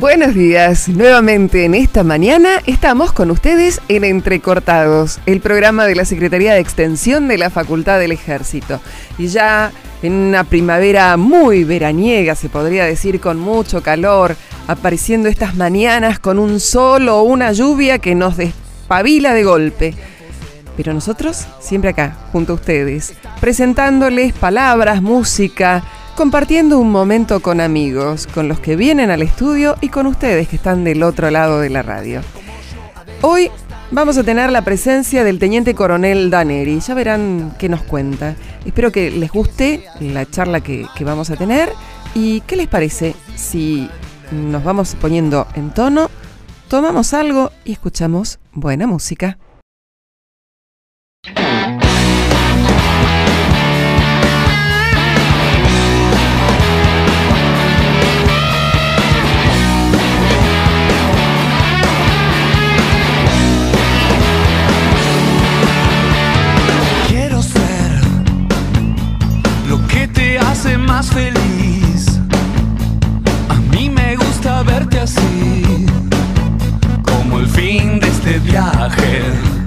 Buenos días, nuevamente en esta mañana estamos con ustedes en Entrecortados, el programa de la Secretaría de Extensión de la Facultad del Ejército. Y ya en una primavera muy veraniega, se podría decir, con mucho calor, apareciendo estas mañanas con un sol o una lluvia que nos despabila de golpe. Pero nosotros siempre acá, junto a ustedes, presentándoles palabras, música, compartiendo un momento con amigos, con los que vienen al estudio y con ustedes que están del otro lado de la radio. Hoy vamos a tener la presencia del teniente coronel Daneri. Ya verán qué nos cuenta. Espero que les guste la charla que, vamos a tener. ¿Y qué les parece si nos vamos poniendo en tono, tomamos algo y escuchamos buena música? Feliz. A mí me gusta verte así, como el fin de este viaje.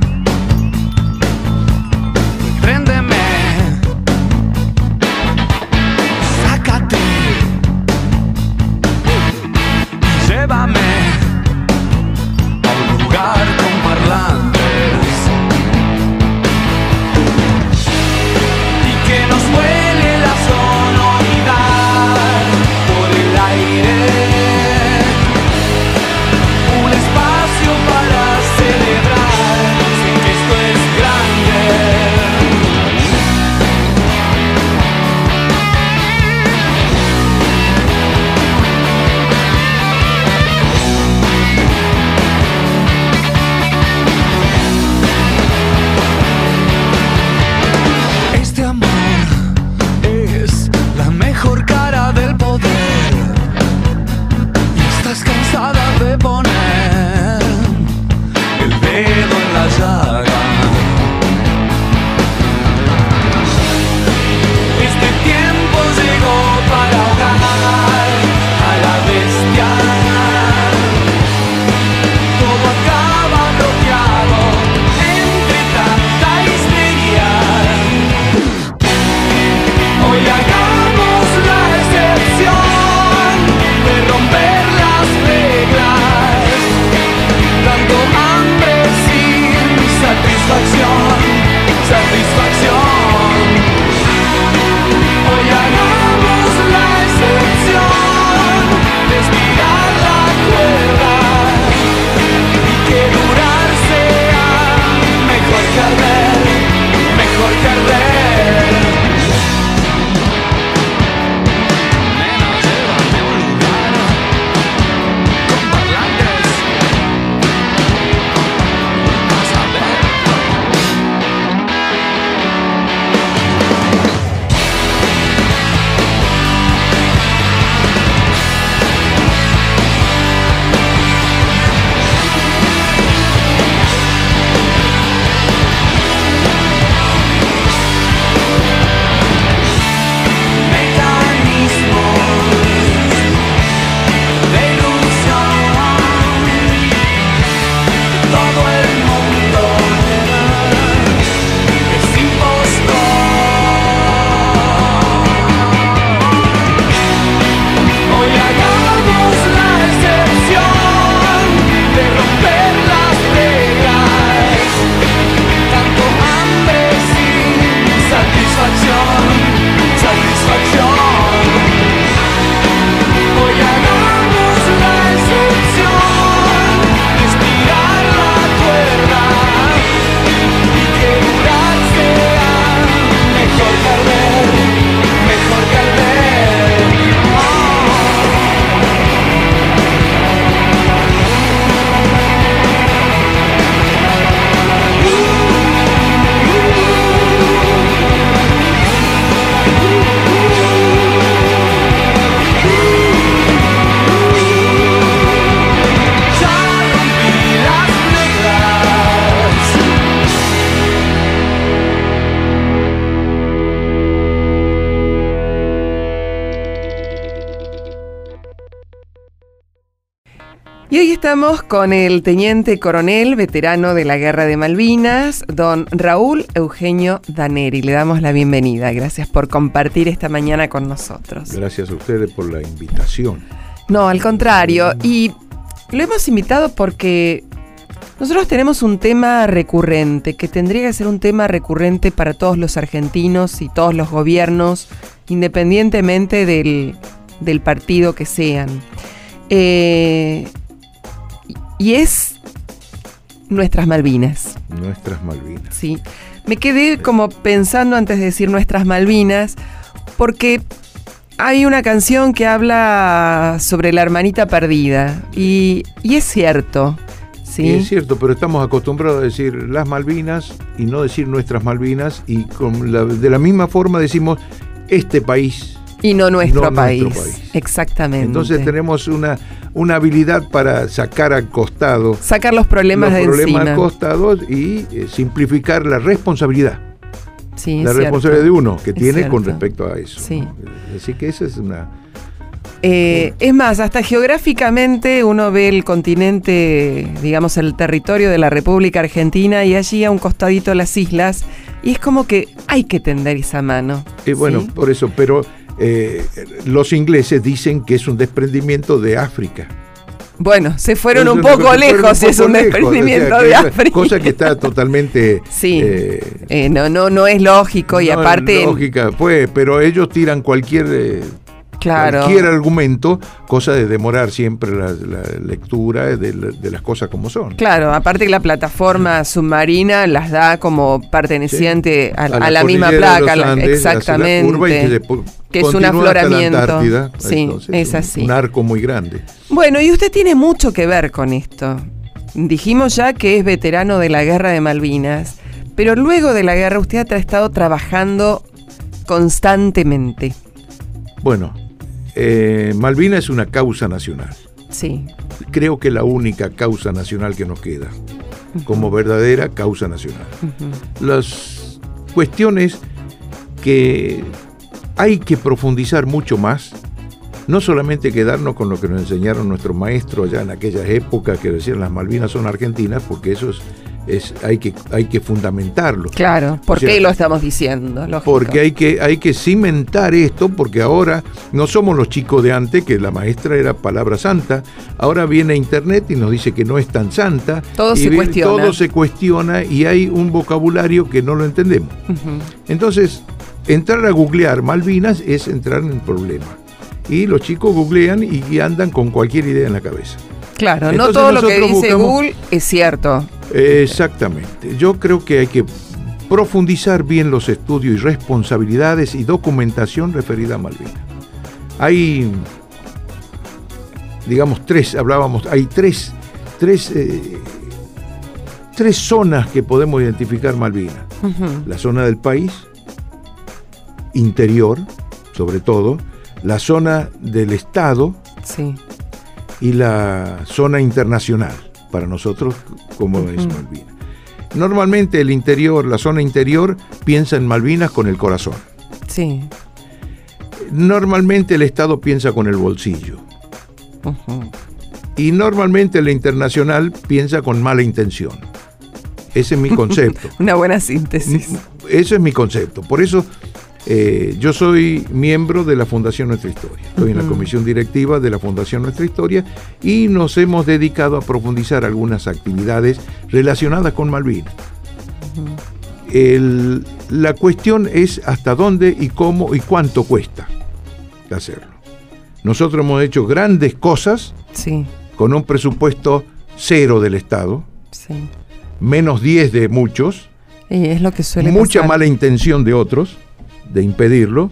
Estamos con el teniente coronel, veterano de la Guerra de Malvinas, don Raúl Eugenio Daneri. Le damos la bienvenida. Gracias por compartir esta mañana con nosotros. Gracias a ustedes por la invitación. No, al contrario. Y lo hemos invitado porque nosotros tenemos un tema recurrente, que tendría que ser un tema recurrente para todos los argentinos y todos los gobiernos, independientemente del, del partido que sean. Eh, y es nuestras Malvinas. Nuestras Malvinas. Sí. Me quedé como pensando antes de decir nuestras Malvinas, porque hay una canción que habla sobre la hermanita perdida. Y, y es cierto. ¿sí? Y es cierto, pero estamos acostumbrados a decir las Malvinas y no decir nuestras Malvinas. Y con la- de la misma forma decimos este país. Y no nuestro, No país. nuestro país. Exactamente. Entonces tenemos una, una habilidad para sacar al costado Sacar los problemas los de problemas al costado y eh, simplificar la responsabilidad. Sí, la es responsabilidad de uno que Es tiene con respecto a eso. Sí. Así que esa es una... Eh, es más, hasta geográficamente uno ve el continente, digamos, el territorio de la República Argentina y allí a un costadito las islas, y es como que hay que tender esa mano. Eh, bueno, ¿sí? por eso, pero eh, los ingleses dicen que es un desprendimiento de África. Bueno, se fueron Es un poco cosa- fueron lejos si es poco un lejos, o sea, desprendimiento de es- África. Cosa que está totalmente... Sí. eh, Eh, no, no, no es lógico y no, aparte, Lógica, pues, pero ellos tiran cualquier... claro, Cualquier argumento, cosa de demorar siempre la, la lectura de, la- de las cosas como son. claro, aparte que la plataforma submarina las da como perteneciente a, a la misma placa, los la- Andes, hacia la curva y exactamente. que es un la afloramiento. Sí, Entonces, es un- así. Un arco muy grande. Bueno, y usted tiene mucho que ver con esto. Dijimos ya que es veterano de la guerra de Malvinas, pero luego de la guerra usted ha estado trabajando constantemente. Bueno, eh, Malvina es una causa nacional. Sí. Creo que la única causa nacional que nos queda, como verdadera causa nacional. Las cuestiones que hay que profundizar mucho más, no solamente quedarnos con lo que nos enseñaron nuestros maestros allá en aquellas épocas que decían las Malvinas son argentinas, porque eso es, es- hay, que, hay que fundamentarlo. Claro, ¿por O sea, qué lo estamos diciendo? Lógico. Porque hay que, hay que cimentar esto, porque ahora no somos los chicos de antes, que la maestra era palabra santa, ahora viene Internet y nos dice que no es tan santa. Todo y se cuestiona. Todo se cuestiona y hay un vocabulario que no lo entendemos. Entonces, entrar a googlear Malvinas es entrar en el problema. Y los chicos googlean y andan con cualquier idea en la cabeza. Claro, no todo lo que dice buscamos- Google es cierto. Exactamente. Yo creo que hay que profundizar bien los estudios y responsabilidades y documentación referida a Malvinas. Hay, digamos, tres, hablábamos, hay tres, tres, eh, tres zonas que podemos identificar Malvinas. Ujú. La zona del país, interior, sobre todo, la zona del Estado, Sí. y la zona internacional, para nosotros como es. Malvinas. Normalmente el interior, la zona interior, piensa en Malvinas con el corazón. Sí. Normalmente el Estado piensa con el bolsillo. Y normalmente la internacional piensa con mala intención. Ese es mi concepto. Una buena síntesis. Ese es mi concepto. Por eso eh, yo soy miembro de la Fundación Nuestra Historia. Estoy en la comisión directiva de la Fundación Nuestra Historia y nos hemos dedicado a profundizar algunas actividades relacionadas con Malvinas. El- la cuestión es hasta dónde y cómo y cuánto cuesta hacerlo. Nosotros hemos hecho grandes cosas Sí, con un presupuesto cero del Estado, sí. menos 10 de muchos, Y es lo que suele mucha pasar. mala intención de otros de impedirlo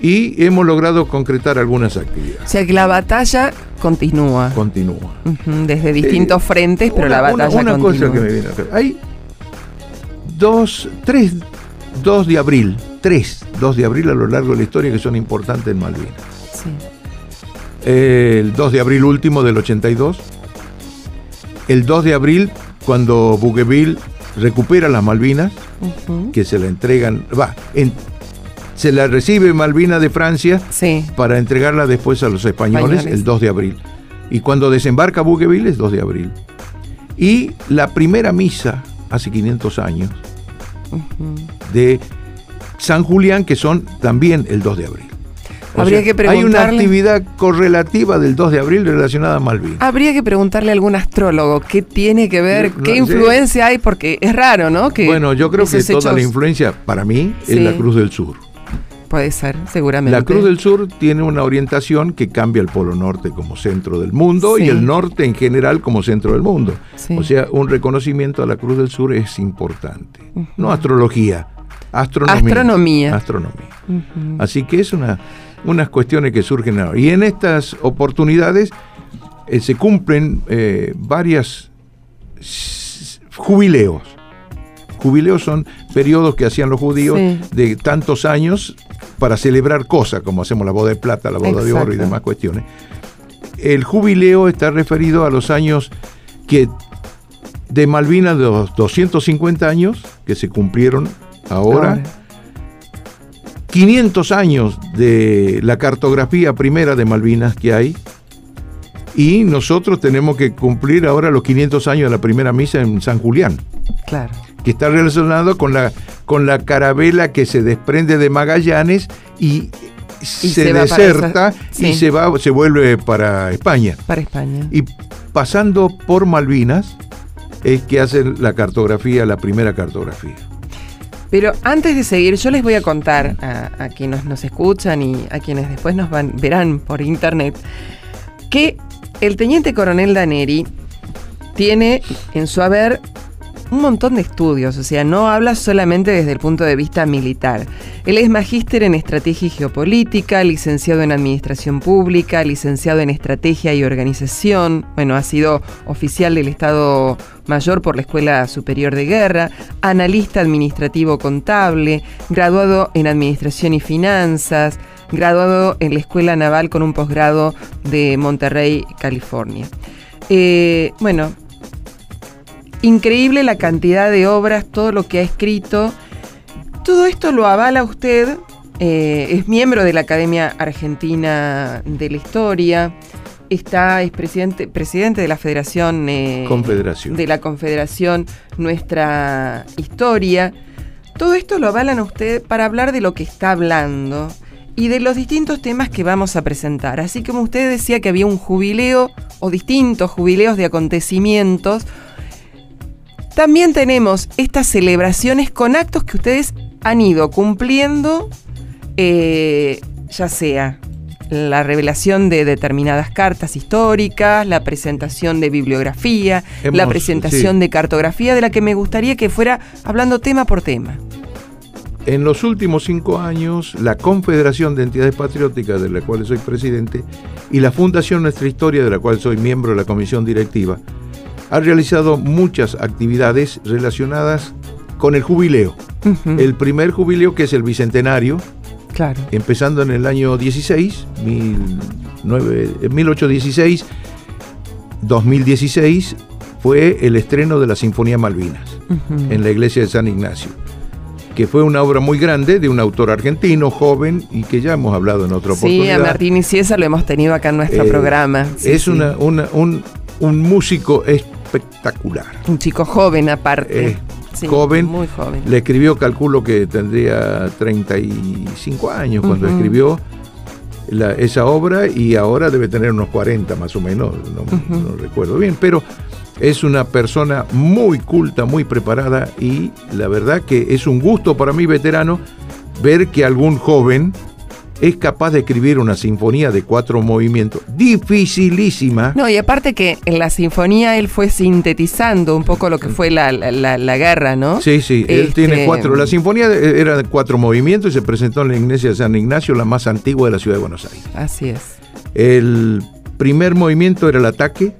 y hemos logrado concretar algunas O actividades. sea que la batalla continúa. Continúa. Desde distintos Eh, frentes, pero la Una- una- batalla una, continúa. cosa que me viene a cabeza. Hay dos, tres, 2 de abril, tres 2 de abril a lo largo de la historia que son importantes en Malvinas. Sí. El 2 de abril último del 82. El 2 de abril cuando Bougainville recupera las Malvinas, que se la entregan, va, en- se la recibe Malvina de Francia Sí. para entregarla después a los españoles, Españoles. el 2 de abril. Y cuando desembarca Bougainville es 2 de abril. Y la primera misa, hace 500 años, de San Julián, que son también el 2 de abril. O Habría sea, que Hay una preguntarle- actividad correlativa del 2 de abril relacionada a Malvinas. Habría que preguntarle a algún astrólogo qué tiene que ver, No, qué influencia hay, porque es raro, ¿no? Que bueno, yo creo que toda la influencia, para mí, Sí. es la Cruz del Sur. Puede ser, seguramente. La Cruz del Sur tiene una orientación que cambia el Polo Norte como centro del mundo Sí. y el norte en general como centro del mundo. Sí. O sea, un reconocimiento a la Cruz del Sur es importante. No astrología, astronomía. Astronomía. Astronomía. Así que es una, unas cuestiones que surgen ahora. Y en estas oportunidades eh, se cumplen eh, varias jubileos. Jubileos son periodos que hacían los judíos Sí. de tantos años para celebrar cosas, como hacemos la boda de plata, la boda de oro y demás cuestiones. El jubileo está referido a los años que de Malvinas, de los 250 años que se cumplieron ahora, Ahora. 500 años de la cartografía primera de Malvinas que hay. Y nosotros tenemos que cumplir ahora los 500 años de la primera misa en San Julián, Claro. Que está relacionado con la, con la carabela que se desprende de Magallanes y, se, deserta y se, va, se vuelve para España. Para España. Y pasando por Malvinas es que hacen la cartografía, la primera cartografía. Pero antes de seguir, yo les voy a contar a, a quienes nos escuchan y a quienes después nos van, verán por internet que el teniente coronel Daneri tiene en su haber un montón de estudios, o sea, no habla solamente desde el punto de vista militar. Él es magíster en estrategia y geopolítica, licenciado en administración pública, licenciado en estrategia y organización, bueno, ha sido oficial del Estado Mayor por la Escuela Superior de Guerra, analista administrativo contable, graduado en administración y finanzas, graduado en la Escuela Naval con un posgrado de Monterrey, California. Eh, bueno, increíble la cantidad de obras, todo lo que ha escrito. Todo esto lo avala usted, eh, es miembro de la Academia Argentina de la Historia, está, es presidente, presidente de la Federación eh, Confederación. de la Confederación Nuestra Historia. Todo esto lo avalan a usted para hablar de lo que está hablando y de los distintos temas que vamos a presentar. Así como usted decía que había un jubileo o distintos jubileos de acontecimientos, también tenemos estas celebraciones con actos que ustedes han ido cumpliendo, eh, ya sea la revelación de determinadas cartas históricas, la presentación de bibliografía, la presentación sí. de cartografía, de la que me gustaría que fuera hablando tema por tema. En los últimos cinco años, la Confederación de Entidades Patrióticas, de la cual soy presidente, y la Fundación Nuestra Historia, de la cual soy miembro de la comisión directiva, ha realizado muchas actividades relacionadas con el jubileo. El primer jubileo, que es el bicentenario, claro. empezando en el año 16, 19 eh, 1816, 2016, fue el estreno de la Sinfonía Malvinas Ujú. en la iglesia de San Ignacio, que fue una obra muy grande de un autor argentino, joven, y que ya hemos hablado en otra Sí, oportunidad. a Martín y César lo hemos tenido acá en nuestro Eh, programa. Sí, es sí. Una, una- un, un músico espectacular. Un chico joven aparte. Eh, Sí, joven. Muy joven. Le escribió, calculo que tendría 35 años cuando escribió la- esa obra y ahora debe tener unos 40 más o menos, no, no recuerdo bien, pero es una persona muy culta, muy preparada y la verdad que es un gusto para mí, veterano, ver que algún joven es capaz de escribir una sinfonía de cuatro movimientos dificilísima. No, y aparte que en la sinfonía él fue sintetizando un poco lo que fue la, la- la- la guerra, ¿no? Sí, sí, él Este, tiene cuatro. La sinfonía de- era de cuatro movimientos y se presentó en la iglesia de San Ignacio, la más antigua de la ciudad de Buenos Aires. Así es. El primer movimiento era el ataque.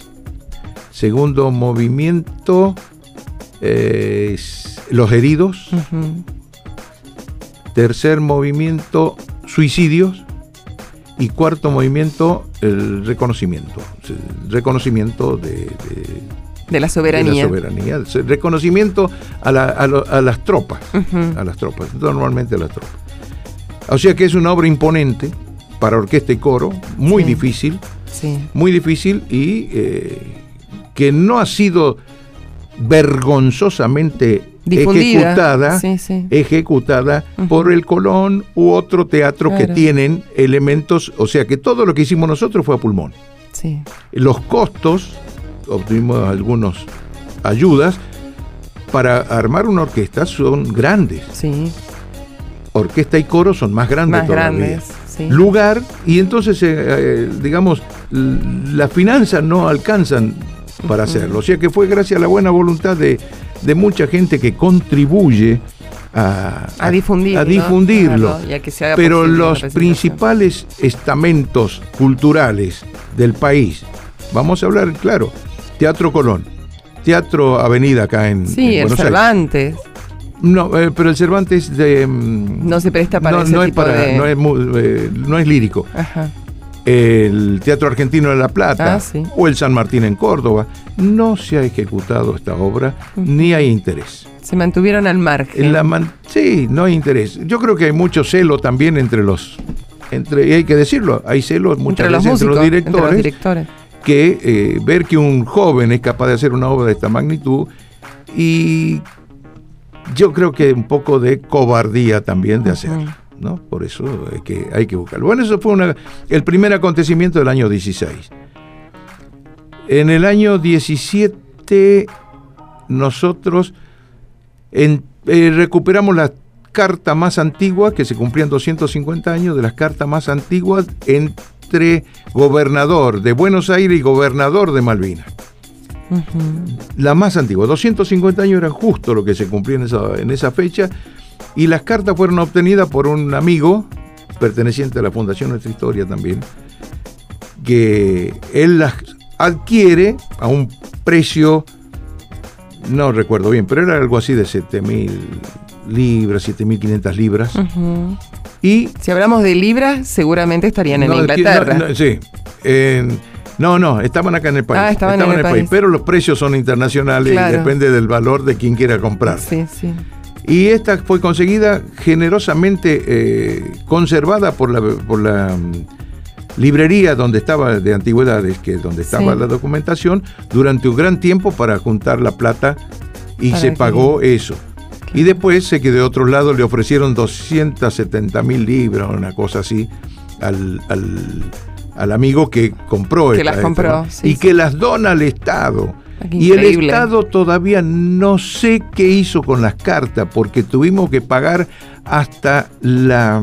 Segundo movimiento, eh, los heridos. Tercer movimiento, suicidios. Y cuarto movimiento, el reconocimiento. El reconocimiento de, de- De la de soberanía. la soberanía. El reconocimiento a, la- a lo- a las tropas. A las tropas, normalmente a las tropas. O sea que es una obra imponente para orquesta y coro, muy Sí. difícil, Sí. muy difícil y eh, que no ha sido vergonzosamente Difundida. ejecutada, Sí, sí. ejecutada por el Colón u otro teatro que tienen elementos, o sea que todo lo que hicimos nosotros fue a pulmón. Sí. Los costos, obtuvimos algunas ayudas, para armar una orquesta son grandes. Sí. Orquesta y coro son más grandes Más todavía. grandes. Sí. Lugar, y entonces, eh, eh, digamos, las finanzas no alcanzan para hacerlo. O sea que fue gracias a la buena voluntad de, de mucha gente que contribuye a, A difundirlo. a difundirlo. Claro, y a que se haga Pero los principales estamentos culturales del país, vamos a hablar, claro, Teatro Colón, Teatro Avenida acá en, Sí, en el Buenos Aires. Cervantes. No, eh, pero el Cervantes de... mm, No se presta para no, ese no es tipo para- de- no es eh, no es lírico. Ajá. El Teatro Argentino de La Plata Ah, sí. o el San Martín en Córdoba. No se ha ejecutado esta obra, ni hay interés. Se mantuvieron al margen. En la man- sí, no hay interés. Yo creo que hay mucho celo también entre los... Entre, y hay que decirlo, hay celos muchas entre los veces músicos, entre los directores entre los directores. que eh, ver que un joven es capaz de hacer una obra de esta magnitud y yo creo que un poco de cobardía también de hacerlo. ¿No? Por eso hay que, hay que buscarlo. Bueno, eso fue una- el primer acontecimiento del año 16. En el año 17 nosotros en- eh, recuperamos la carta más antigua, que se cumplían 250 años de las cartas más antiguas entre gobernador de Buenos Aires y gobernador de Malvinas. La más antigua, 250 años era justo lo que se cumplía en esa, en esa fecha, y las cartas fueron obtenidas por un amigo, perteneciente a la Fundación Nuestra Historia también, que él las adquiere a un precio, no recuerdo bien, pero era algo así de 7.000 libras, 7.500 libras, Ujú. y Si hablamos de libras, seguramente estarían en no, Inglaterra. no, no, sí. No, no, estaban acá en el país. Ah, estaban en el país. Pero los precios son internacionales Claro. y depende del valor de quien quiera comprar. Sí, sí. Y esta fue conseguida generosamente eh, conservada por la, por la mm, librería donde estaba de antigüedades, que es donde estaba Sí. la documentación, durante un gran tiempo para juntar la plata y Para se que- pagó eso. Y después sé que de otro lado le ofrecieron 270 mil libras, una cosa así, al, al- al amigo que compró Que esta- las compró, esta- sí, y sí. que las dona al Estado. Y el. Estado todavía no sé qué hizo con las cartas, porque tuvimos que pagar hasta la,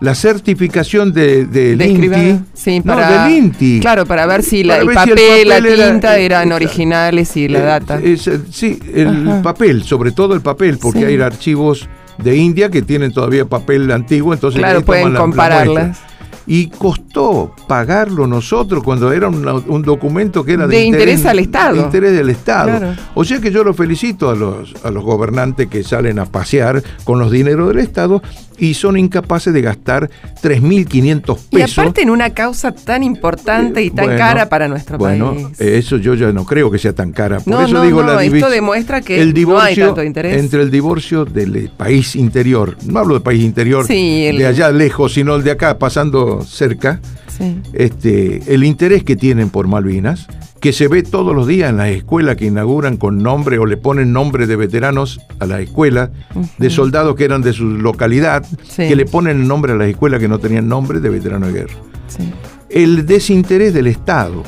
la certificación de, del De INTI. Sí, No, para, del INTI. Claro, para ver si la- el, ver si el papel, la papel era- tinta eran Exacto. originales y la Eh, data. es, eh, sí, el Ajá. papel, sobre todo el papel, porque Sí. hay archivos de India que tienen todavía papel antiguo, entonces claro, pueden la- la compararlas. muestra. Y costó pagarlo nosotros cuando era un, un documento que era de, De interés al Estado. de interés del Estado. Claro. O sea que yo lo felicito a los, a los gobernantes que salen a pasear con los dineros del Estado y son incapaces de gastar 3.500 y pesos. aparte en una causa tan importante y tan Bueno, cara para nuestro bueno, país. eh, eso yo ya no creo que sea tan cara. Por No, eso no, digo no, la esto demuestra que el no hay divorcio tanto interés. entre el divorcio del eh, país interior, no hablo de país interior Sí, el- de allá lejos, sino el de acá pasando cerca, Sí. este, el interés que tienen por Malvinas, que se ve todos los días en las escuelas que inauguran con nombre o le ponen nombre de veteranos a las escuelas, de soldados que eran de su localidad, Sí. que le ponen nombre a las escuelas que no tenían nombre de veteranos de guerra Sí. el desinterés del Estado.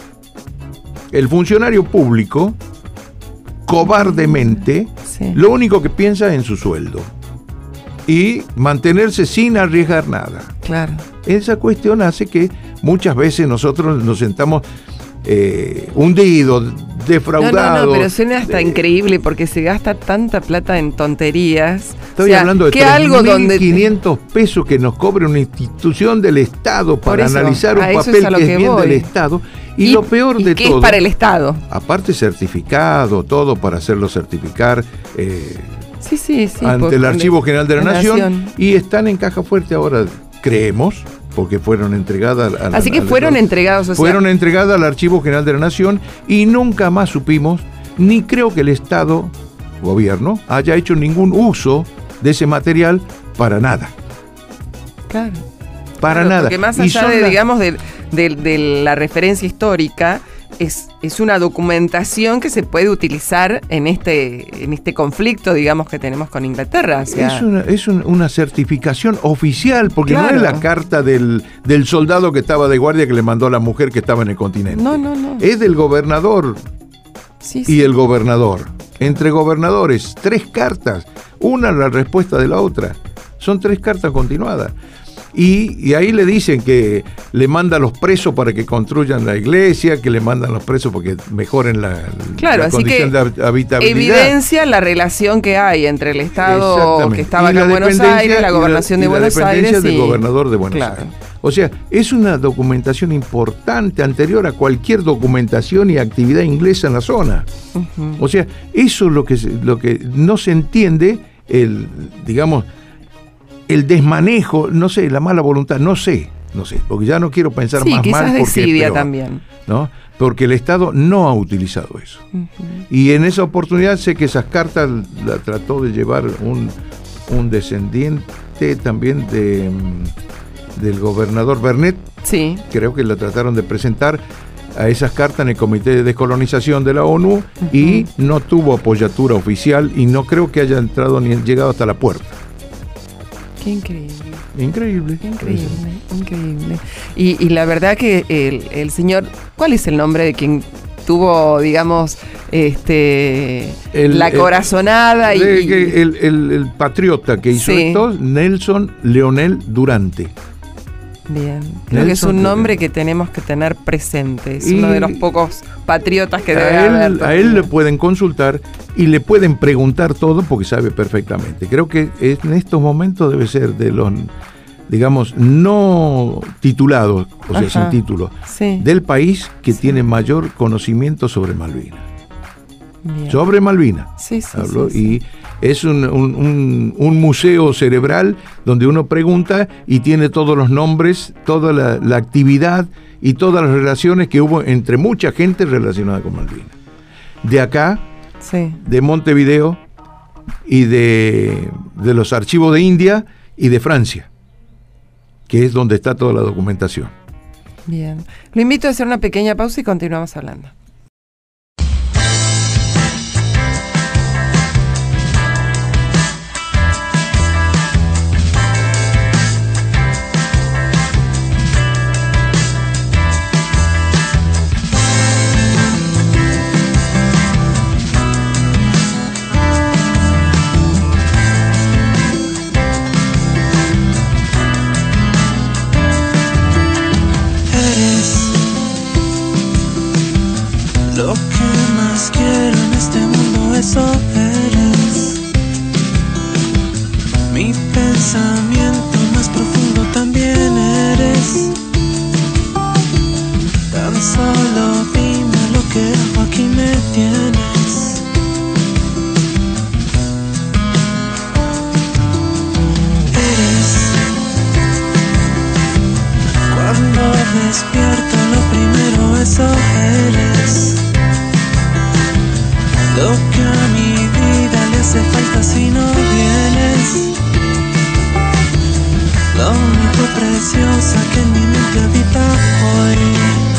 El funcionario público, cobardemente, Sí. lo único que piensa es en su sueldo y mantenerse sin arriesgar nada. Claro. Esa cuestión hace que muchas veces nosotros nos sentamos eh, hundidos, defraudados. no, no, pero suena hasta de- increíble porque se gasta tanta plata en tonterías. Estoy O sea, hablando de que algo donde 3.500 pesos que nos cobre una institución del Estado para eso, analizar un es papel que es que bien voy. del Estado. Y, lo peor y de que todo. es para el Estado. aparte certificado, todo para hacerlo certificar eh, Sí, sí, sí. ante el Archivo General de la, la Nación, Nación. y están en caja fuerte ahora, creemos, porque fueron entregadas a la- Así que a la- fueron entregados. O sea, fueron entregadas al Archivo General de la Nación y nunca más supimos, ni creo que el Estado, gobierno, haya hecho ningún uso de ese material para nada. Claro. Para Claro, nada. Porque más Y allá son de, digamos, de, de- de la referencia histórica, es, es una documentación que se puede utilizar en este, en este conflicto, digamos, que tenemos con Inglaterra. o sea, Es, una, es un- una certificación oficial, porque no es la carta del, del soldado que estaba de guardia que le mandó a la mujer que estaba en el continente. no, no, no. Es del gobernador Sí, sí. y el gobernador. Entre gobernadores, tres cartas. Una la respuesta de la otra. Son tres cartas continuadas. Y, y ahí le dicen que le manda a los presos para que construyan la iglesia, que le mandan a los presos para que mejoren la, Claro, la así condición que de hab- habitabilidad. Evidencia la relación que hay entre el Estado que estaba Y acá la en Buenos Aires, la y gobernación de y la Buenos dependencia Aires. del y- gobernador de Buenos Claro. Aires. O sea, es una documentación importante anterior a cualquier documentación y actividad inglesa en la zona. O sea, eso es lo que, lo que no se entiende, el, digamos, el desmanejo, no sé, la mala voluntad, no sé, no sé, porque ya no quiero pensar Sí, más quizás mal porque es peor, también. ¿no? Porque el Estado no ha utilizado eso. Y en esa oportunidad sé que esas cartas la trató de llevar un, un descendiente también de, mm, del gobernador Bernet, Sí, creo que la trataron de presentar a esas cartas en el Comité de Descolonización de la ONU y no tuvo apoyatura oficial y no creo que haya entrado ni llegado hasta la puerta. Qué increíble. Increíble. Increíble, increíble. Y, y la verdad que el, el señor, ¿cuál es el nombre de quien tuvo, digamos, este El- la el- corazonada y, De y- el, el- el patriota que hizo Sí. esto, Nelson Leonel Durante. Bien, creo que es un nombre que tenemos que tener presente. Es Y- uno de los pocos patriotas que debe a haber. él, a él le pueden consultar y le pueden preguntar todo porque sabe perfectamente. Creo que en estos momentos debe ser de los, digamos, no titulados, o sea, Ajá. sin título, Sí, del país que tiene mayor conocimiento sobre Malvinas. Sobre Malvinas. Sí, sí, Hablo, sí, sí. Y es un, un- un- un museo cerebral donde uno pregunta y tiene todos los nombres, toda la, la actividad y todas las relaciones que hubo entre mucha gente relacionada con Malvinas. De acá, Sí. de Montevideo y de, de los archivos de India y de Francia, que es donde está toda la documentación. Bien. Lo invito a hacer una pequeña pausa y continuamos hablando. Lo que más quiero en este mundo, eso eres. Mi pensamiento más profundo también eres. Tan solo dime lo que hago, aquí me tienes. Eres cuando despierto lo primero eso eres Lo que a mi vida le hace falta si no vienes. Lo único preciosa que en mi mente habita hoy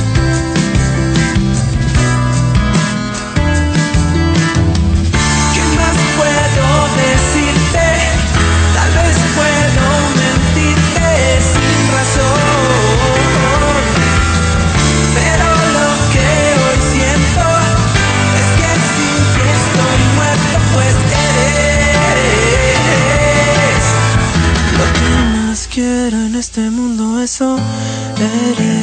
mundo, eso eres.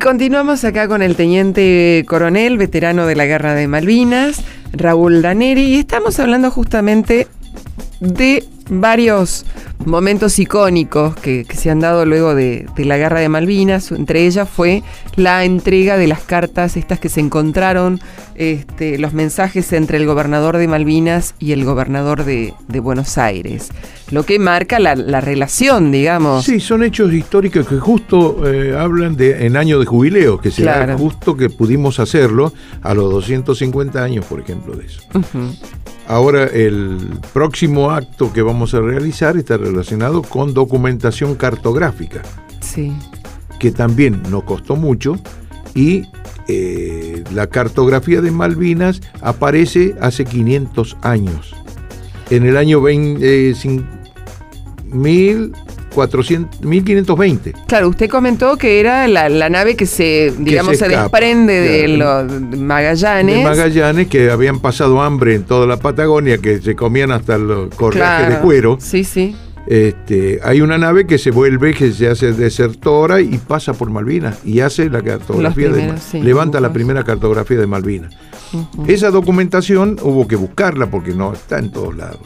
Continuamos acá con el teniente coronel, veterano de la Guerra de Malvinas, Raúl Daneri, y estamos hablando justamente de varios momentos icónicos que, que se han dado luego de, de la Guerra de Malvinas. Entre ellas fue la entrega de las cartas, estas que se encontraron, este, los mensajes entre el gobernador de Malvinas y el gobernador de, de Buenos Aires. Lo que marca la, la relación, digamos. Sí, son hechos históricos que justo eh, hablan de en año de jubileo, que será Claro. justo que pudimos hacerlo a los 250 años, por ejemplo, de eso. Ahora, el próximo acto que vamos vamos a realizar está relacionado con documentación cartográfica. Que también no costó mucho y eh, la cartografía de Malvinas aparece hace 500 años. En el año 20, 1520. Claro, usted comentó que era la, nave que se, digamos, se, desprende de los Magallanes. De Magallanes, que habían pasado hambre en toda la Patagonia, que se comían hasta los correajes claro. de cuero. Sí, sí. Este, hay una nave que se vuelve, que se hace desertora y pasa por Malvinas y hace la cartografía de levanta la primera cartografía de Malvinas. Esa documentación hubo que buscarla porque no está en todos lados,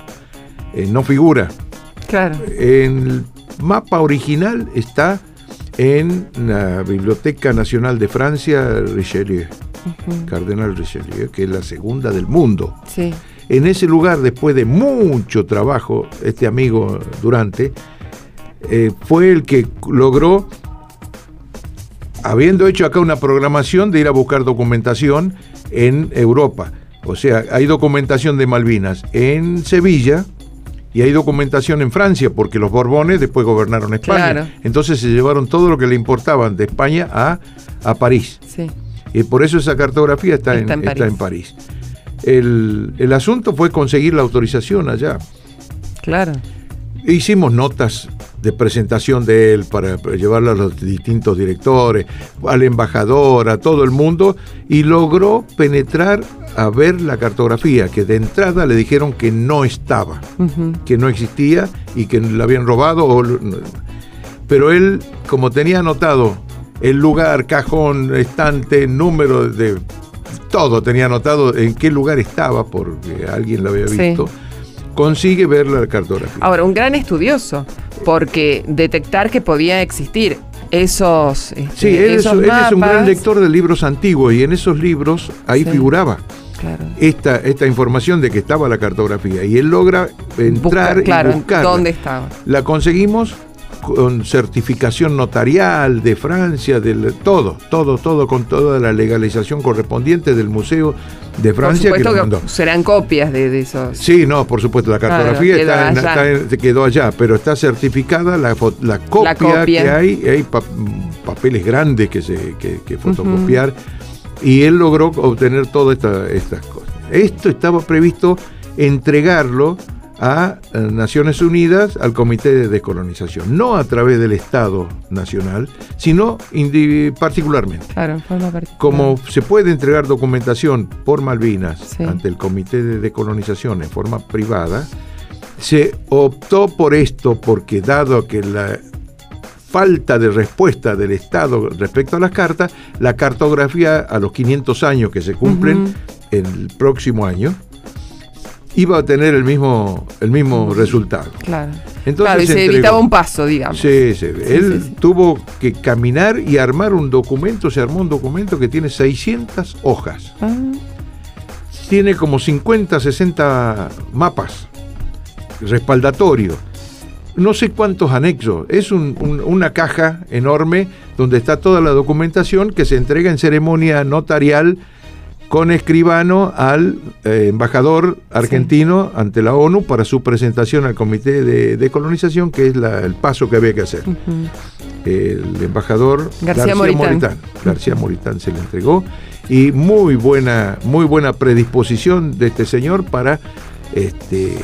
eh, no figura. Claro. En mapa original está en la Biblioteca Nacional de Francia, Richelieu. Cardenal Richelieu, que es la segunda del mundo. Sí. En ese lugar, después de mucho trabajo, este amigo Durante eh, fue el que logró, habiendo hecho acá una programación de ir a buscar documentación en Europa. O sea, hay documentación de Malvinas en Sevilla y hay documentación en Francia, porque los Borbones después gobernaron España. Claro. Entonces se llevaron todo lo que le importaban de España a, a París. Sí. Y por eso esa cartografía está, Está en, en está en París. París. El, el asunto fue conseguir la autorización allá. Claro. Hicimos notas de presentación de él para, llevarla a los distintos directores, al embajador, a todo el mundo, y logró penetrar a ver la cartografía, que de entrada le dijeron que no estaba, que no existía y que la habían robado. o- pero él, como tenía anotado el lugar, cajón, estante, número de... Todo tenía anotado en qué lugar estaba, porque alguien lo había Sí. Consigue ver la cartografía. Ahora, un gran estudioso, porque detectar que podía existir esos, este, Sí, él, es, esos él es un gran mapas- lector de libros antiguos y en esos libros ahí Sí. figuraba Claro. esta, esta información de que estaba la cartografía y él logra entrar Buscar, claro, y buscarla. ¿dónde estaba? La conseguimos con certificación notarial de Francia, del, todo, todo, todo, con toda la legalización correspondiente del Museo de Por Francia que supuesto que, serán copias de, de esos. Sí, no, por supuesto, la Claro, cartografía quedó está en- allá. está en- quedó allá, pero está certificada la, copia, copia. que hay, hay pa- papeles grandes que, se, que, que fotocopiar, y él logró obtener todas esta- estas cosas. Esto estaba previsto entregarlo a eh, Naciones Unidas, al Comité de Descolonización, no a través del Estado Nacional, sino particularmente. Claro, en forma particular. Como se puede entregar documentación por Malvinas Sí. ante el Comité de Decolonización en forma privada, se optó por esto porque dado que la falta de respuesta del Estado respecto a las cartas, la cartografía a los 500 años que se cumplen Ujú. el próximo año, iba a tener el mismo, el mismo resultado. Claro. Entonces claro, y se evitaba un paso, digamos. Sí, sí. Él sí, sí. tuvo que caminar y armar un documento, se armó un documento que tiene 600 hojas. Ah, Tiene como 50, 60 mapas respaldatorios. No sé cuántos anexos. Es un- un- una caja enorme donde está toda la documentación que se entrega en ceremonia notarial con escribano al eh, embajador argentino ante la ONU para su presentación al Comité de Decolonización, que es la- el paso que había que hacer. El embajador García Moritán. García Moritán se le entregó. Y muy buena, muy buena predisposición de este señor para, este,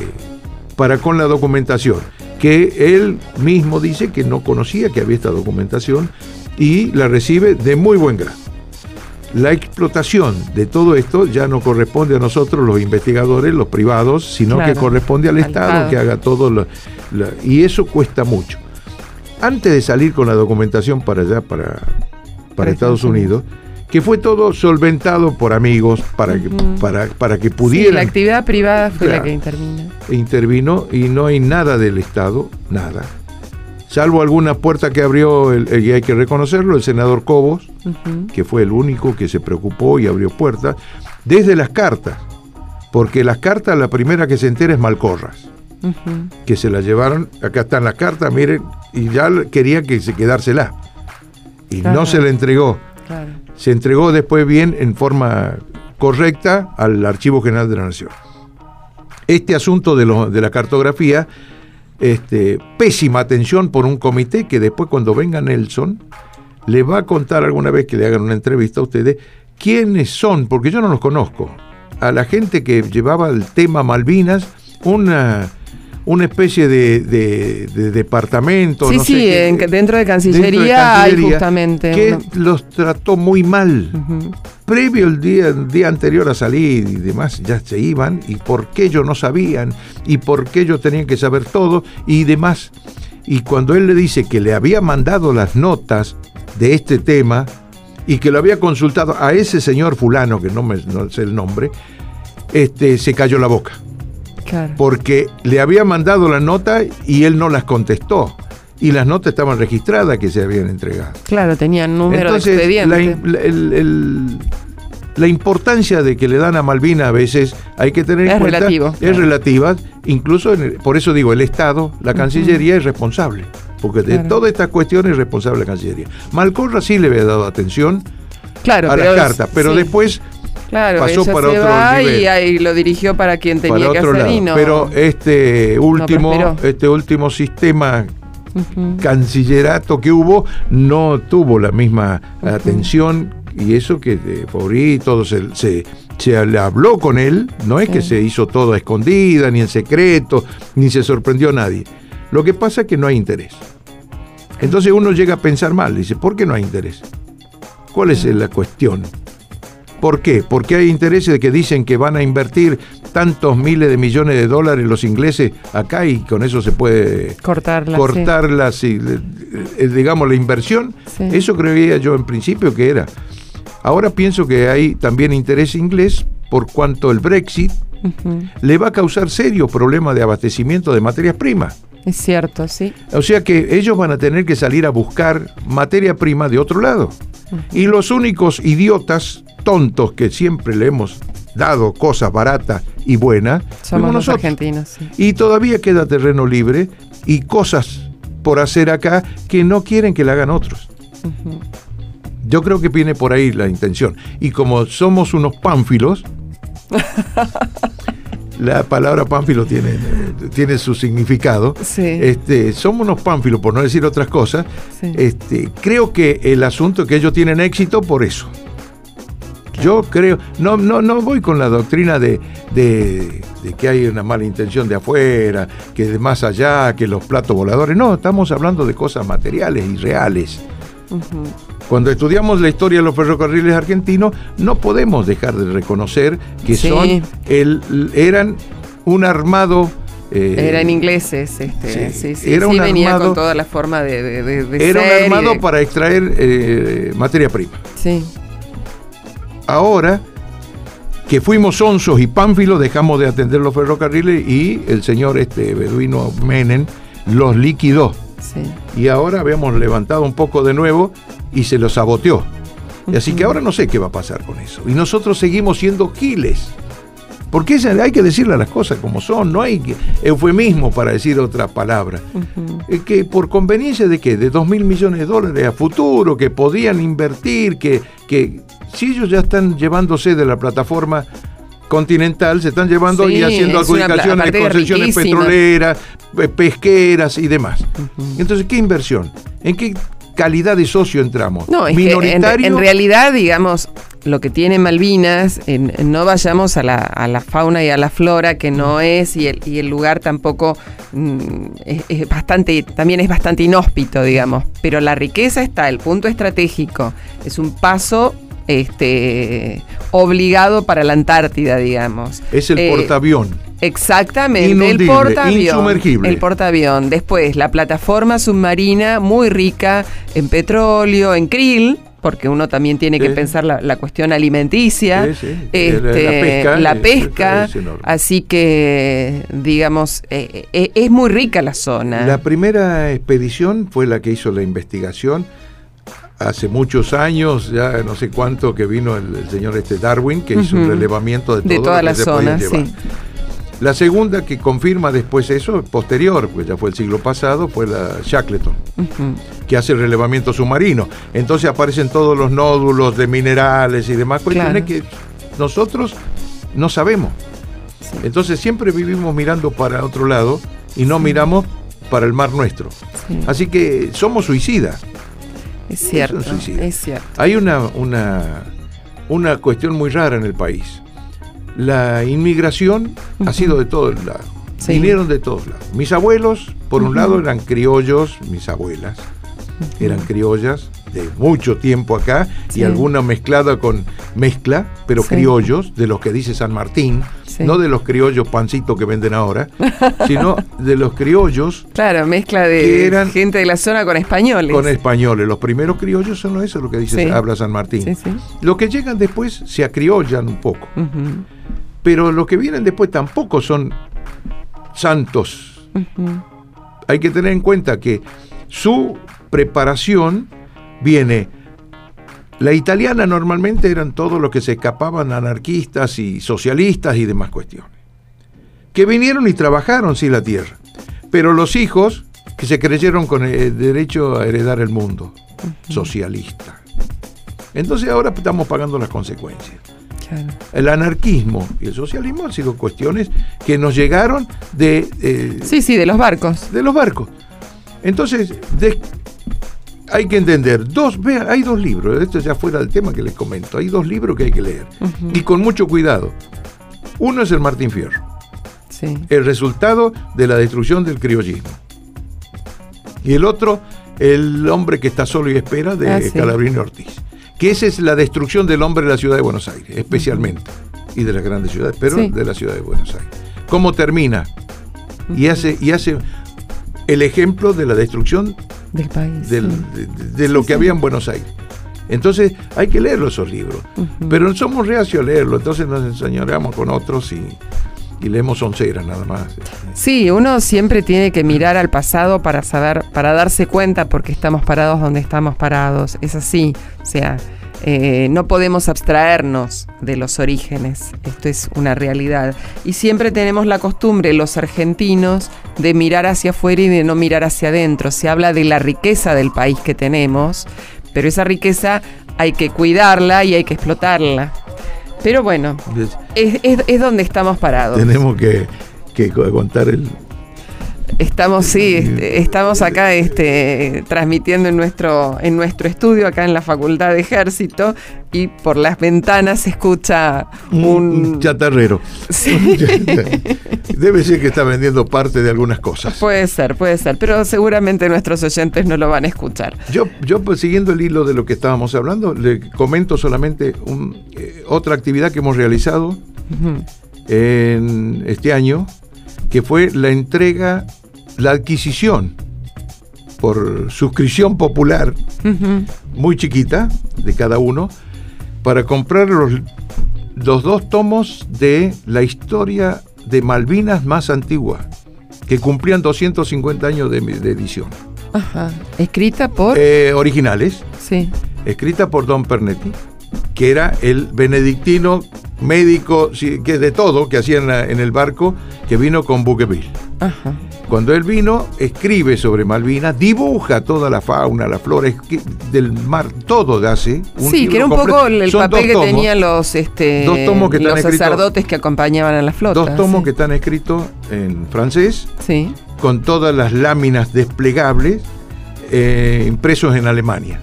para con la documentación, que él mismo dice que no conocía que había esta documentación y la recibe de muy buen grado. La explotación de todo esto ya no corresponde a nosotros, los investigadores, los privados, sino Claro, que corresponde al, al Estado, Estado. que haga todo. lo- y eso cuesta mucho. Antes de salir con la documentación para allá, para, para Estados Unidos, que fue todo solventado por amigos para, que, para, para que Sí, la pudieran actividad privada fue la que intervino. intervino y no hay nada del Estado, nada. Salvo alguna puerta que abrió, el, el- y hay que reconocerlo, el senador Cobos, que fue el único que se preocupó y abrió puertas, desde las cartas. Porque las cartas, la primera que se entera es Malcorras, que se la llevaron, acá están las cartas, miren, y ya quería que se quedársela. Y Claro. no se le entregó. Claro. Se entregó después bien en forma correcta al Archivo General de la Nación. Este asunto de, lo- de la cartografía, este, pésima atención por un comité que después cuando venga Nelson le va a contar alguna vez que le hagan una entrevista a ustedes quiénes son, porque yo no los conozco. A la gente que llevaba el tema Malvinas, una, una especie de, de- de departamento. Sí, no sí, sé qué, en- dentro de dentro Cancillería, hay justamente. que los trató muy mal. Previo el día, el día anterior a salir y demás, ya se iban, y por qué ellos no sabían, y por qué ellos tenían que saber todo, y demás. Y cuando él le dice que le había mandado las notas de este tema, y que lo había consultado a ese señor fulano, que no, me, no sé el nombre, este, se cayó la boca Claro. porque le había mandado la nota y él no las contestó. Y las notas estaban registradas que se habían entregado. Claro, tenían número de Entonces, expediente. la, la- el- el- la importancia de que le dan a Malvina a veces hay que tener en Es cuenta. relativo, Es claro. relativa. Incluso, en el- por eso digo, el Estado, la Cancillería es responsable. Porque de todas estas cuestiones es responsable la Cancillería. Malcorra sí le había dado atención claro, a las cartas, pero sí, después claro, pasó para se otro va nivel. y ahí lo dirigió para quien tenía para que hacer y no. Pero este último, este último sistema Cancillerato que hubo no tuvo la misma atención y eso que de Fabri todo se, se, se le habló con él, no es que se hizo todo a escondida, ni en secreto, ni se sorprendió a nadie. Lo que pasa es que no hay interés. Entonces uno llega a pensar mal, dice, ¿por qué no hay interés? ¿Cuál es la cuestión? ¿Por qué? Porque hay intereses de que dicen que van a invertir tantos miles de millones de dólares los ingleses acá y con eso se puede Cortarla. cortar la, sí, eh, digamos, la inversión. Sí. Eso creía yo en principio que era. Ahora pienso que hay también interés inglés por cuanto el Brexit le va a causar serios problemas de abastecimiento de materias primas. Es cierto, sí. O sea que ellos van a tener que salir a buscar materia prima de otro lado. Y los únicos idiotas tontos que siempre le hemos dado cosas baratas y buenas, Somos los nosotros. argentinos, sí. Y todavía queda terreno libre y cosas por hacer acá que no quieren que la hagan otros. Yo creo que viene por ahí la intención. Y como somos unos pánfilos, la palabra pánfilo tiene, tiene su significado. Sí. Este, somos unos pánfilos, por no decir otras cosas. Sí. Este, creo que el asunto es que ellos tienen éxito por eso. Yo creo, no, no, no voy con la doctrina de, de- de que hay una mala intención de afuera, que de más allá, que los platos voladores. No, estamos hablando de cosas materiales y reales. Cuando estudiamos la historia de los ferrocarriles argentinos, no podemos dejar de reconocer que Sí. son el, eran un armado. eh, Eran ingleses, este, sí, sí, sí, era sí, un venía armado- con toda la forma de, de, era un ser armado de- para extraer eh, materia prima. Sí, Ahora que fuimos onzos y pánfilos, dejamos de atender los ferrocarriles y el señor este beduino Menem los liquidó. sí. Y ahora habíamos levantado un poco de nuevo y se los saboteó. Y así que ahora no sé qué va a pasar con eso. Y nosotros seguimos siendo giles. Porque hay que decirle las cosas como son, no hay eufemismo para decir otra palabra. Eh, que por conveniencia de qué? De dos mil millones de dólares a futuro, que podían invertir, que, que si ellos ya están llevándose de la plataforma continental, se están llevando Sí, y haciendo adjudicaciones concesiones petroleras, pe- pesqueras y demás. Entonces, ¿qué inversión? ¿En qué calidad de socio entramos? No, es que en, Minoritario. en realidad, digamos, lo que tiene Malvinas, en- en no vayamos a la, a la fauna y a la flora, que no es, y el, y el lugar tampoco mm, es, es bastante, también es bastante inhóspito, digamos. Pero la riqueza está, el punto estratégico, es un paso este obligado para la Antártida, digamos. es el Eh, portaavión. Exactamente, el portaavión. insumergible. El portaavión. Después, la plataforma submarina muy rica en petróleo, en krill, porque uno también tiene que pensar la, la cuestión alimenticia. Sí, sí. Este, La- la pesca la es- pesca, es enorme. así que, digamos, eh, eh, es muy rica la zona. La primera expedición fue la que hizo la investigación hace muchos años, ya no sé cuánto, que vino el, el señor este Darwin, que hizo un relevamiento de, de todo toda lo la zona, sí. La segunda que confirma después eso, posterior, pues ya fue el siglo pasado, fue la Shackleton, que hace el relevamiento submarino. Entonces aparecen todos los nódulos de minerales y demás cuestiones Claro. que nosotros no sabemos. Sí. Entonces siempre vivimos mirando para otro lado y no miramos para el mar nuestro. Sí. Así que somos suicidas. Es cierto, un suicidio. es cierto. Hay una, una, una cuestión muy rara en el país. La inmigración ha sido de todos lados. Sí. Vinieron de todos lados. Mis abuelos, por un lado, eran criollos, mis abuelas eran criollas de mucho tiempo acá Sí. y alguna mezclada con mezcla, pero Sí. criollos, de los que dice San Martín, Sí. no de los criollos pancitos que venden ahora, sino de los criollos Claro, mezcla de eran- gente de la zona con españoles. con españoles. Los primeros criollos son eso, lo que dice, habla San Martín. Los que llegan después se acriollan un poco, pero los que vienen después tampoco son santos. Hay que tener en cuenta que su preparación viene. La italiana normalmente eran todos los que se escapaban anarquistas y socialistas y demás cuestiones. Que vinieron y trabajaron, sí, la tierra. Pero los hijos que se creyeron con el derecho a heredar el mundo, socialista. Entonces ahora estamos pagando las consecuencias. Claro. El anarquismo y el socialismo han sido cuestiones que nos llegaron de, eh, Sí, sí, de los barcos. de los barcos. Entonces, de- hay que entender, dos, vean, hay dos libros, esto ya fuera del tema que les comento, hay dos libros que hay que leer, y con mucho cuidado. Uno es el Martín Fierro, Sí. el resultado de la destrucción del criollismo. Y el otro, el hombre que está solo y espera, de Ah, sí. Calabrini Ortiz. Que esa es la destrucción del hombre de la ciudad de Buenos Aires, especialmente. Y de las grandes ciudades, pero Sí. de la ciudad de Buenos Aires. ¿Cómo termina? Y hace, y hace el ejemplo de la destrucción Del país. del- sí. de, de- de lo Sí, que había en Buenos Aires. Entonces hay que leer esos libros. Pero somos reacios a leerlo, entonces nos enseñaremos con otros y, y leemos onceras nada más. Sí, uno siempre tiene que mirar al pasado para saber, para darse cuenta por qué estamos parados donde estamos parados. Es así. O sea, eh, no podemos abstraernos de los orígenes, esto es una realidad. Y siempre tenemos la costumbre, los argentinos, de mirar hacia afuera y de no mirar hacia adentro. Se habla de la riqueza del país que tenemos, pero esa riqueza hay que cuidarla y hay que explotarla. Pero bueno, es, es- es donde estamos parados. Tenemos que, que contar el, Estamos, sí, este, estamos acá este, transmitiendo en nuestro, en nuestro estudio, acá en la Facultad de Ejército, y por las ventanas se escucha un, un... chatarrero. Sí. Debe ser que está vendiendo parte de algunas cosas. Puede ser, puede ser, pero seguramente nuestros oyentes no lo van a escuchar. Yo, yo pues, siguiendo el hilo de lo que estábamos hablando, le comento solamente un, eh, otra actividad que hemos realizado en este año, que fue la entrega, la adquisición por suscripción popular muy chiquita de cada uno para comprar los, los dos tomos de la historia de Malvinas más antigua, que cumplían 250 años de, de edición. Ajá. Escrita por... Eh, originales, sí. escrita por Don Pernetti, que era el benedictino médico que de todo que hacía en, el barco que vino con Bouqueville. Ajá. Cuando él vino, escribe sobre Malvinas, dibuja toda la fauna, la flora es que- del mar, todo hace. Sí, libro que era un completo. poco el, Son papel que tomos, tenían los, este, Dos tomos que los escritos- sacerdotes que acompañaban a la flota. Dos tomos sí. que están escritos en francés, Sí. con todas las láminas desplegables eh, impresos en Alemania,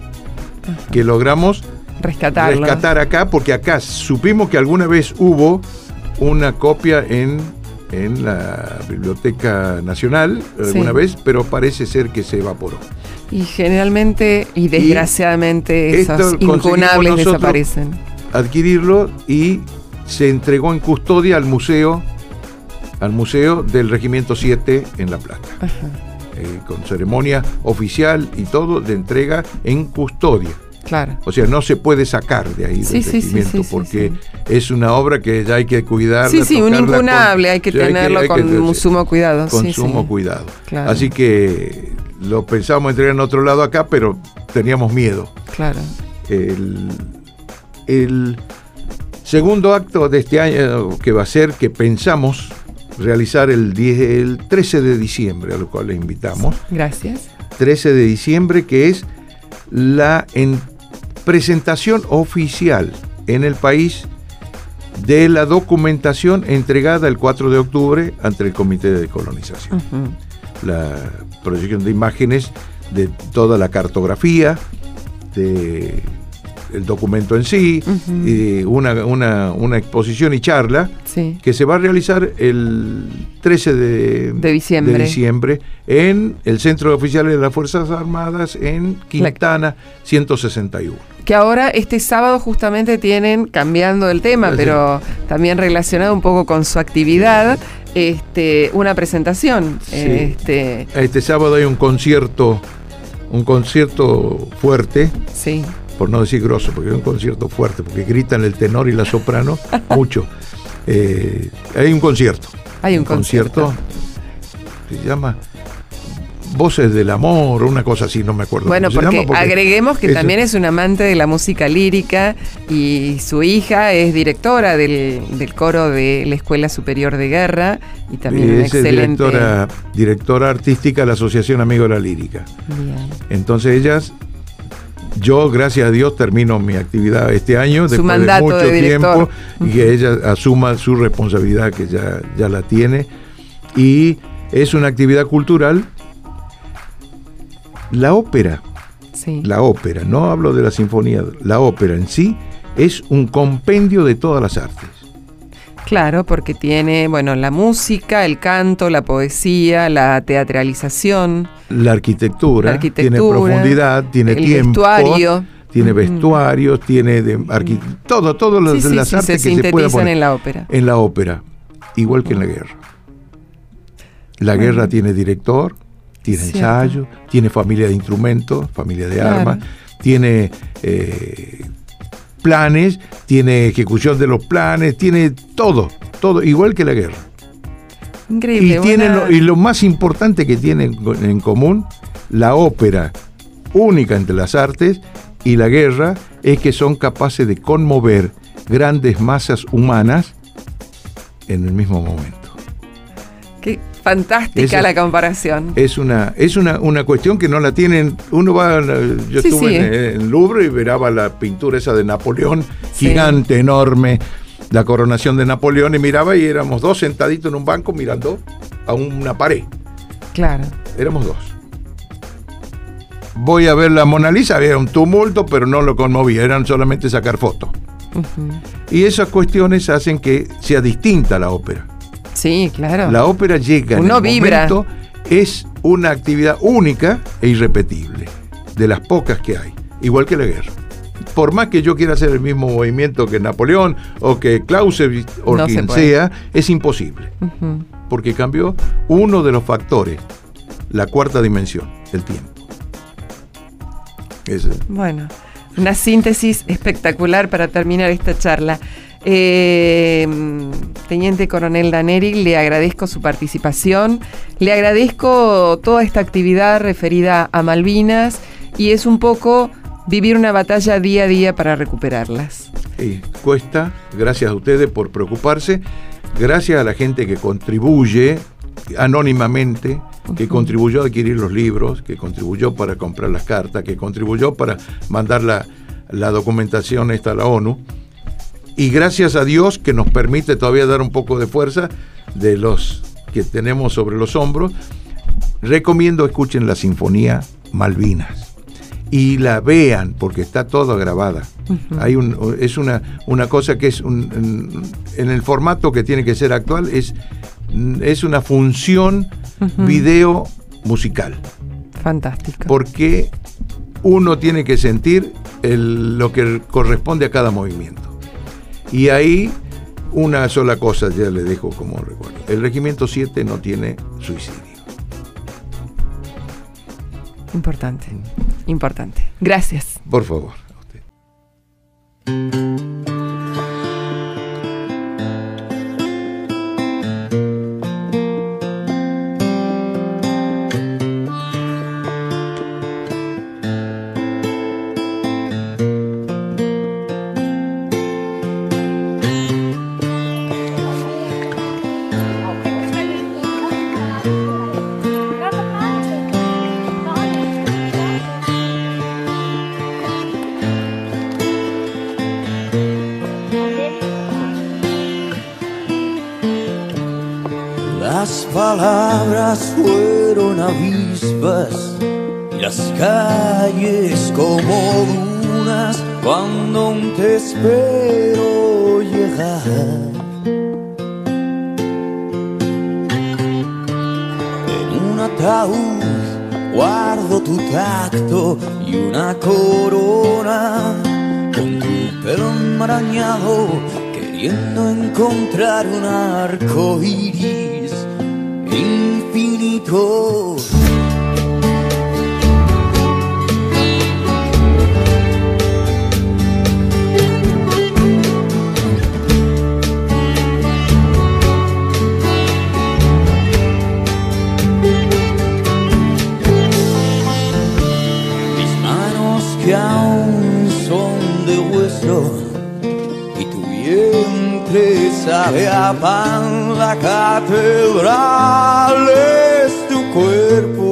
que logramos Rescatarlo. rescatar acá, porque acá supimos que alguna vez hubo una copia en, en la Biblioteca Nacional, alguna Sí. vez, pero parece ser que se evaporó. Y generalmente y desgraciadamente esto esos nosotros- desaparecen. Adquirirlo y se entregó en custodia al museo, al museo del Regimiento 7 en La Plata. Ajá. eh, con ceremonia oficial y todo de entrega en custodia. Claro. O sea, no se puede sacar de ahí Sí, del sí, sí, porque es una obra que ya hay que cuidarla. Sí, sí, un con- incunable, hay que tenerlo hay que- con sumo cuidado. con sumo cuidado. Claro. Así que lo pensábamos entregar en otro lado acá, pero teníamos miedo. Claro. El, el segundo acto de este año que va a ser que pensamos realizar el, 10 el 13 de diciembre, a lo cual les invitamos. Gracias. 13 de diciembre, que es la en- presentación oficial en el país de la documentación entregada el 4 de octubre ante el Comité de Decolonización. Ujú. La proyección de imágenes de toda la cartografía, de el documento en sí, y una, una- una exposición y charla Sí. que se va a realizar el 13 de, De diciembre. de diciembre en el Centro de Oficiales de las Fuerzas Armadas en Quintana 161. Que ahora este sábado justamente tienen, cambiando el tema, Sí. pero también relacionado un poco con su actividad, este, una presentación. Sí. Este, Este sábado hay un concierto, un concierto fuerte, sí. Por no decir grosso, porque es un concierto fuerte, porque gritan el tenor y la soprano mucho. Eh, hay un concierto. Hay un concierto. Se llama Voces del Amor, una cosa así, no me acuerdo. Bueno, se porque, agreguemos que es- también es un amante de la música lírica y su hija es directora del, del coro de la Escuela Superior de Guerra y también una es excelente. directora, directora artística de la Asociación Amigo de la Lírica. Bien. Entonces ellas, yo gracias a Dios termino mi actividad este año, Su después mandato de mucho de tiempo, y que ella asuma su responsabilidad que ya, ya la tiene. Y es una actividad cultural. La ópera, Sí. la ópera, no hablo de la sinfonía, la ópera en sí es un compendio de todas las artes. Claro, porque tiene, bueno, la música, el canto, la poesía, la teatralización, La arquitectura, La arquitectura, tiene profundidad, tiene el tiempo, vestuario. tiene Ujú. vestuarios, tiene de arqui- todo, todo lo Sí, las sí, se artes que se sintetizan poner en la ópera. en la ópera, igual que en la guerra. La Bueno. guerra tiene director, tiene Cierto. ensayo, tiene familia de instrumentos, familia de Claro. armas, tiene eh, planes, tiene ejecución de los planes, tiene todo, todo, igual que la guerra. Increíble. Y, tiene buena- lo, y lo más importante que tienen en común, la ópera, única entre las artes, y la guerra es que son capaces de conmover grandes masas humanas en el mismo momento. Fantástica Esa- la comparación. Es una, es una, una cuestión que no la tienen. Uno va, la- yo Sí, estuve sí. en, en Louvre y verá la pintura esa de Napoleón, Sí. gigante, enorme, la coronación de Napoleón, y miraba y éramos dos sentaditos en un banco mirando a una pared. Claro. Éramos dos. Voy a ver la Mona Lisa, había un tumulto, pero no lo conmovía, eran solamente sacar fotos. Y esas cuestiones hacen que sea distinta la ópera. Sí, claro. La ópera llega en el vibra. momento, es una actividad única e irrepetible, de las pocas que hay, igual que la guerra. Por más que yo quiera hacer el mismo movimiento que Napoleón o que Clausewitz o No quien sea, es imposible, porque cambió uno de los factores, la cuarta dimensión, el tiempo. Ese- Bueno, una síntesis espectacular para terminar esta charla. Eh, Teniente Coronel Daneri, le agradezco su participación, le agradezco toda esta actividad referida a Malvinas y es un poco vivir una batalla día a día para recuperarlas. Cuesta, gracias a ustedes por preocuparse, gracias a la gente que contribuye anónimamente, que contribuyó a adquirir los libros, que contribuyó para comprar las cartas, que contribuyó para mandar la, la documentación esta a la ONU. Y gracias a Dios que nos permite todavía dar un poco de fuerza de los que tenemos sobre los hombros. Recomiendo escuchen la Sinfonía Malvinas y la vean porque está toda grabada. Hay un, es una, una cosa que es un- en, el formato que tiene que ser actual, es, es una función video musical. Fantástico. Porque uno tiene que sentir el- lo que corresponde a cada movimiento. Y ahí una sola cosa ya le dejo como recuerdo. El regimiento 7 no tiene suicidio. Importante, importante. Gracias. Por favor. a usted. Queriendo encontrar un arco iris infinito. Sabe a pan, la catedral es tu cuerpo.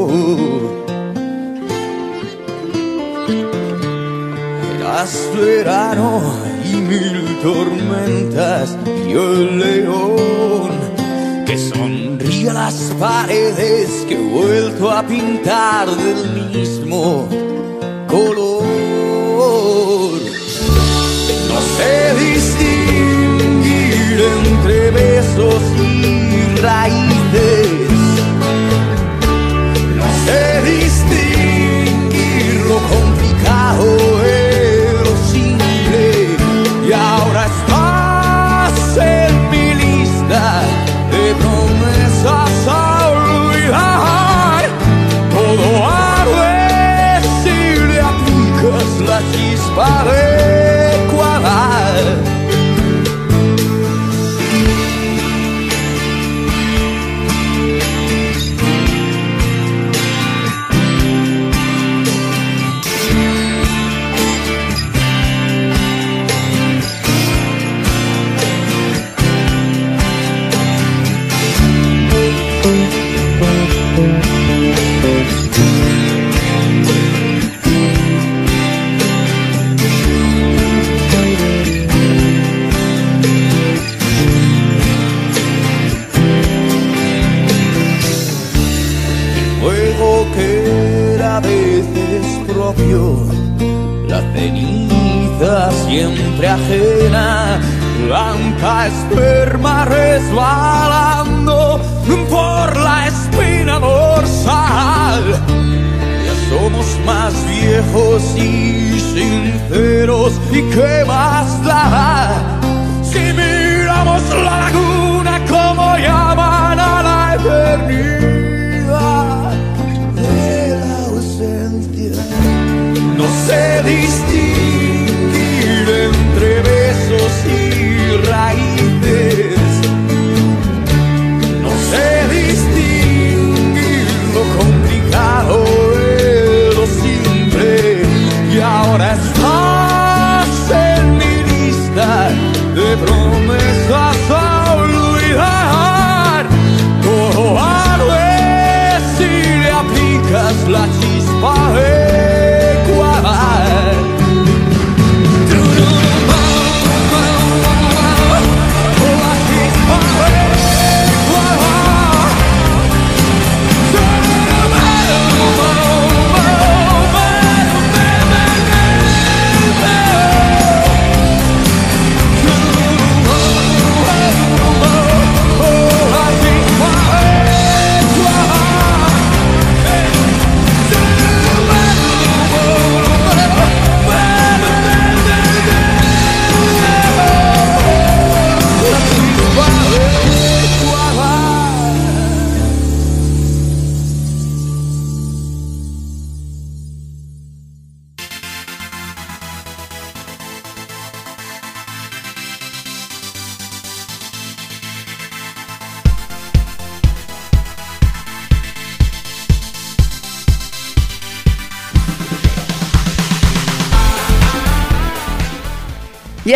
Eras verano y mil tormentas y el león que sonríe a las paredes que he vuelto a pintar del mismo color. No sé entre besos y raíces. No sé distinguir lo complicado de lo simple. Y ahora estás en mi lista de promesas a olvidar. Todo arde si le aplicas la chispa adecuada.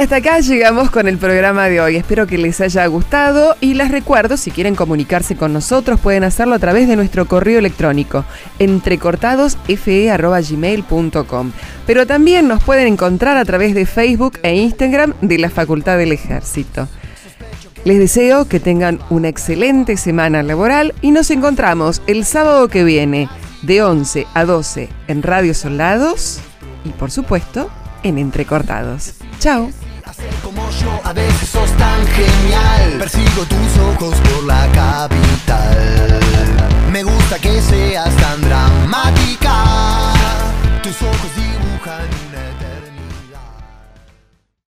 Hasta acá llegamos con el programa de hoy. Espero que les haya gustado y les recuerdo, si quieren comunicarse con nosotros, pueden hacerlo a través de nuestro correo electrónico entrecortadosfe.gmail.com. Pero también nos pueden encontrar a través de Facebook e Instagram de la Facultad del Ejército. Les deseo que tengan una excelente semana laboral y nos encontramos el sábado que viene de 11 a 12 en Radio Soldados y por supuesto en Entrecortados. Chao. Yo, a veces sos tan genial. Persigo tus ojos por la capital. Me gusta que seas tan dramática. Tus ojos